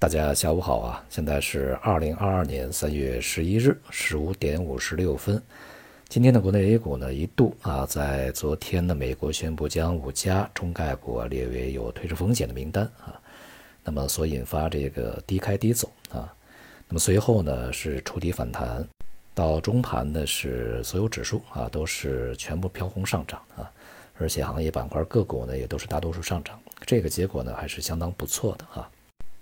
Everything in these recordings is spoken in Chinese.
大家下午好啊！现在是二零二二年三月十一日十五点五十六分。今天的国内 A 股呢，一度啊，在昨天呢，美国宣布将五家中概股列为有退市风险的名单啊，那么所引发这个低开低走啊，那么随后呢是触底反弹，到中盘呢是所有指数啊都是全部飘红上涨啊，而且行业板块个股呢也都是大多数上涨，这个结果呢还是相当不错的啊。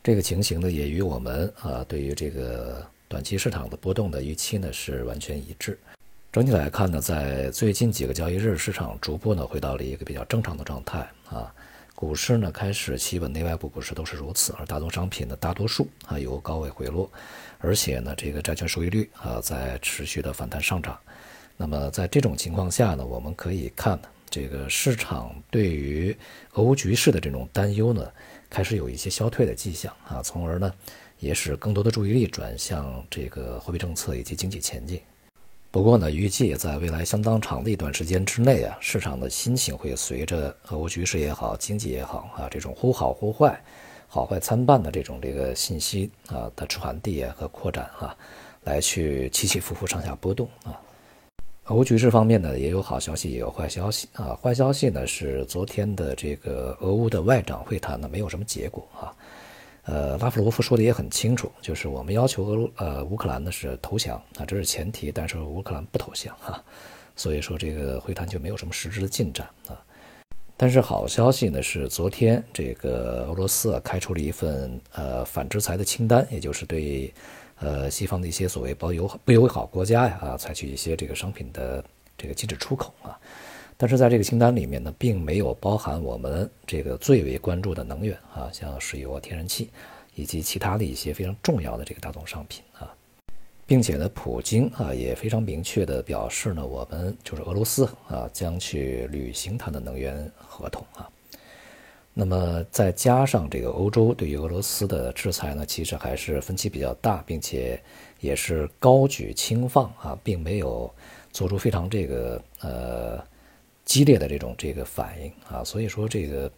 这个情形呢，也与我们啊对于这个短期市场的波动的预期呢是完全一致。整体来看呢，在最近几个交易日，市场逐步呢回到了一个比较正常的状态啊。股市呢开始企稳，内外部股市都是如此，而大宗商品的大多数啊由高位回落，而且呢这个债券收益率啊在持续的反弹上涨。那么在这种情况下呢，我们可以看这个市场对于俄乌局势的这种担忧呢。开始有一些消退的迹象啊，从而呢，也使更多的注意力转向这个货币政策以及经济前景。不过呢，预计在未来相当长的一段时间之内啊，市场的心情会随着俄乌局势也好，经济也好啊，这种忽好忽坏、好坏参半的这种这个信息啊的传递和扩展啊，来去起起伏伏、上下波动啊。俄乌局势方面呢，也有好消息，也有坏消息啊。坏消息呢是昨天的这个俄乌的外长会谈呢，没有什么结果啊。呃，拉夫罗夫说的也很清楚，就是我们要求俄呃乌克兰呢是投降啊，这是前提，但是乌克兰不投降哈，所以说这个会谈就没有什么实质的进展啊。但是好消息呢是昨天这个俄罗斯啊开出了一份呃反制裁的清单，也就是对。呃，西方的一些所谓不友好不友好国家呀，啊，采取一些这个商品的这个禁止出口啊，但是在这个清单里面呢，并没有包含我们这个最为关注的能源啊，像石油啊、天然气以及其他的一些非常重要的这个大宗商品啊，并且呢，普京啊也非常明确的表示呢，我们就是俄罗斯啊，将去履行它的能源合同啊。那么再加上这个欧洲对于俄罗斯的制裁呢，其实还是分歧比较大，并且也是高举轻放啊，并没有做出非常这个呃激烈的这种这个反应啊。所以说，这个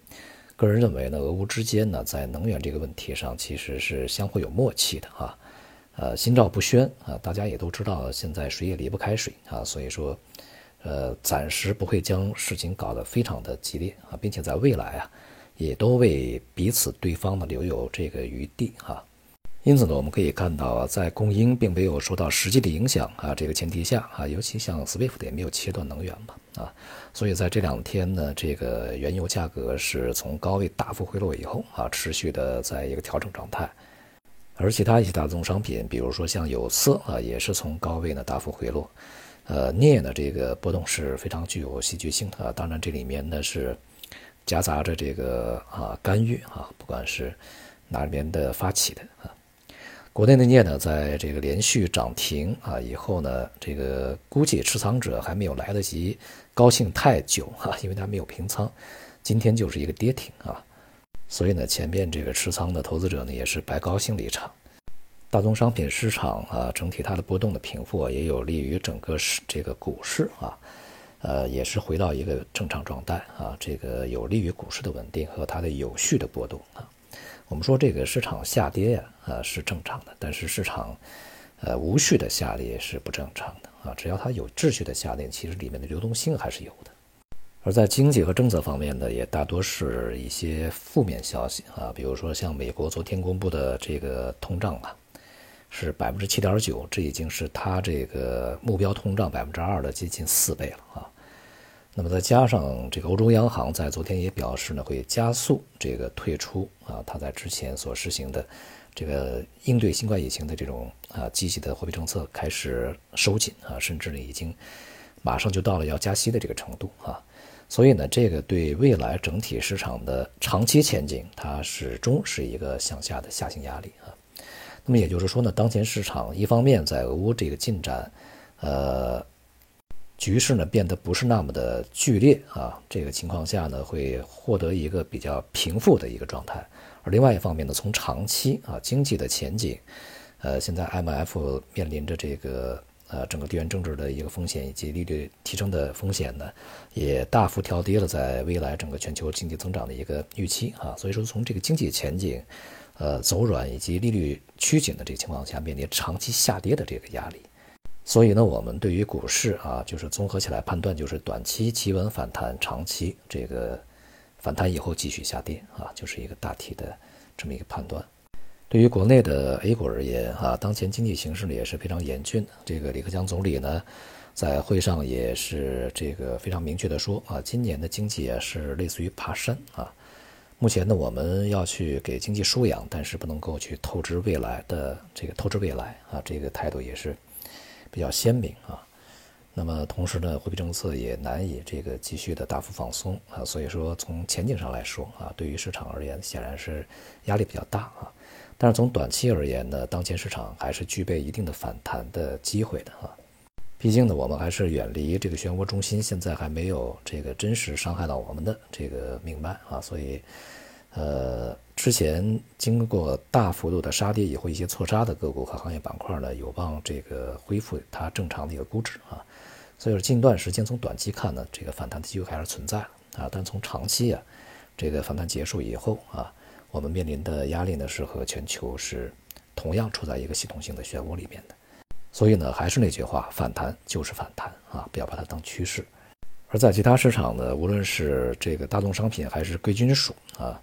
个人认为呢，俄乌之间呢，在能源这个问题上其实是相互有默契的啊。呃，心照不宣啊，大家也都知道，现在谁也离不开谁啊，所以说，呃，暂时不会将事情搞得非常的激烈啊，并且在未来啊。也都为彼此对方呢留有这个余地哈，因此呢，我们可以看到，在供应并没有受到实际的影响啊这个前提下啊，尤其像 SWIFT 也没有切断能源嘛啊，所以在这两天呢，这个原油价格是从高位大幅回落以后啊，持续的在一个调整状态，而其他一些大宗商品，比如说像有色啊，也是从高位呢大幅回落，呃，镍呢这个波动是非常具有戏剧性的啊，当然这里面呢是。夹杂着这个啊干预啊，不管是哪边的发起的啊，国内的镍呢，在这个连续涨停啊以后呢，这个估计持仓者还没有来得及高兴太久啊，因为它没有平仓，今天就是一个跌停啊，所以呢，前面这个持仓的投资者呢也是白高兴了一场。大宗商品市场啊，整体它的波动的平复啊也有利于整个市这个股市啊。呃，也是回到一个正常状态啊，这个有利于股市的稳定和它的有序的波动啊。我们说这个市场下跌呀，呃是正常的，但是市场，呃无序的下跌是不正常的啊。只要它有秩序的下跌，其实里面的流动性还是有的。而在经济和政策方面呢，也大多是一些负面消息啊，比如说像美国昨天公布的这个通胀啊。是百分之七点九，这已经是它这个目标通胀百分之二的接近四倍了啊。那么再加上这个欧洲央行在昨天也表示呢，会加速这个退出啊，它在之前所实行的这个应对新冠疫情的这种啊积极的货币政策开始收紧啊，甚至呢已经马上就到了要加息的这个程度啊。所以呢，这个对未来整体市场的长期前景，它始终是一个向下的下行压力啊。那么也就是说呢，当前市场一方面在俄乌这个进展，呃，局势呢变得不是那么的剧烈啊，这个情况下呢会获得一个比较平复的一个状态。而另外一方面呢，从长期啊经济的前景，呃，现在 MF 面临着这个呃整个地缘政治的一个风险以及利率提升的风险呢，也大幅调低了在未来整个全球经济增长的一个预期啊。所以说从这个经济前景。呃走软以及利率趋紧的这个情况下，面临长期下跌的这个压力。所以呢，我们对于股市啊，就是综合起来判断，就是短期企稳反弹，长期这个反弹以后继续下跌啊，就是一个大体的这么一个判断。对于国内的 A 股而言啊，当前经济形势呢也是非常严峻。这个李克强总理呢，在会上也是这个非常明确的说啊，今年的经济啊是类似于爬山啊。目前呢，我们要去给经济输氧，但是不能够去透支未来的这个透支未来啊，这个态度也是。比较鲜明啊，那么同时呢，货币政策也难以这个继续的大幅放松啊，所以说从前景上来说啊，对于市场而言显然是压力比较大啊。但是从短期而言呢，当前市场还是具备一定的反弹的机会的啊。毕竟呢，我们还是远离这个漩涡中心，现在还没有这个真实伤害到我们的这个命脉啊，所以。呃，之前经过大幅度的杀跌以后，一些错杀的个股和行业板块呢，有望这个恢复它正常的一个估值啊。所以说，近段时间从短期看呢，这个反弹的机会还是存在啊。但从长期啊，这个反弹结束以后啊，我们面临的压力呢是和全球是同样处在一个系统性的漩涡里面的。所以呢，还是那句话，反弹就是反弹啊，不要把它当趋势。而在其他市场呢，无论是这个大宗商品还是贵金属啊。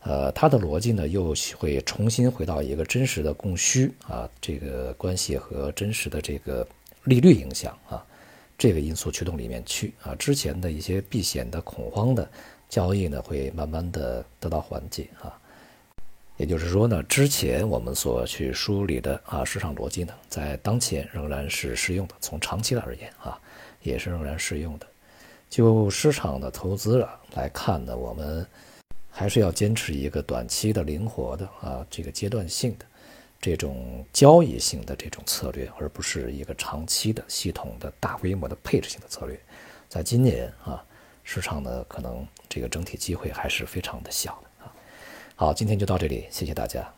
呃，它的逻辑呢，又会重新回到一个真实的供需啊，这个关系和真实的这个利率影响啊，这个因素驱动里面去啊，之前的一些避险的恐慌的交易呢，会慢慢的得到缓解啊。也就是说呢，之前我们所去梳理的啊市场逻辑呢，在当前仍然是适用的，从长期的而言啊，也是仍然适用的。就市场的投资来看呢，我们。还是要坚持一个短期的、灵活的啊，这个阶段性的这种交易性的这种策略，而不是一个长期的、系统的大规模的配置性的策略。在今年啊，市场呢可能这个整体机会还是非常的小的。好，今天就到这里，谢谢大家。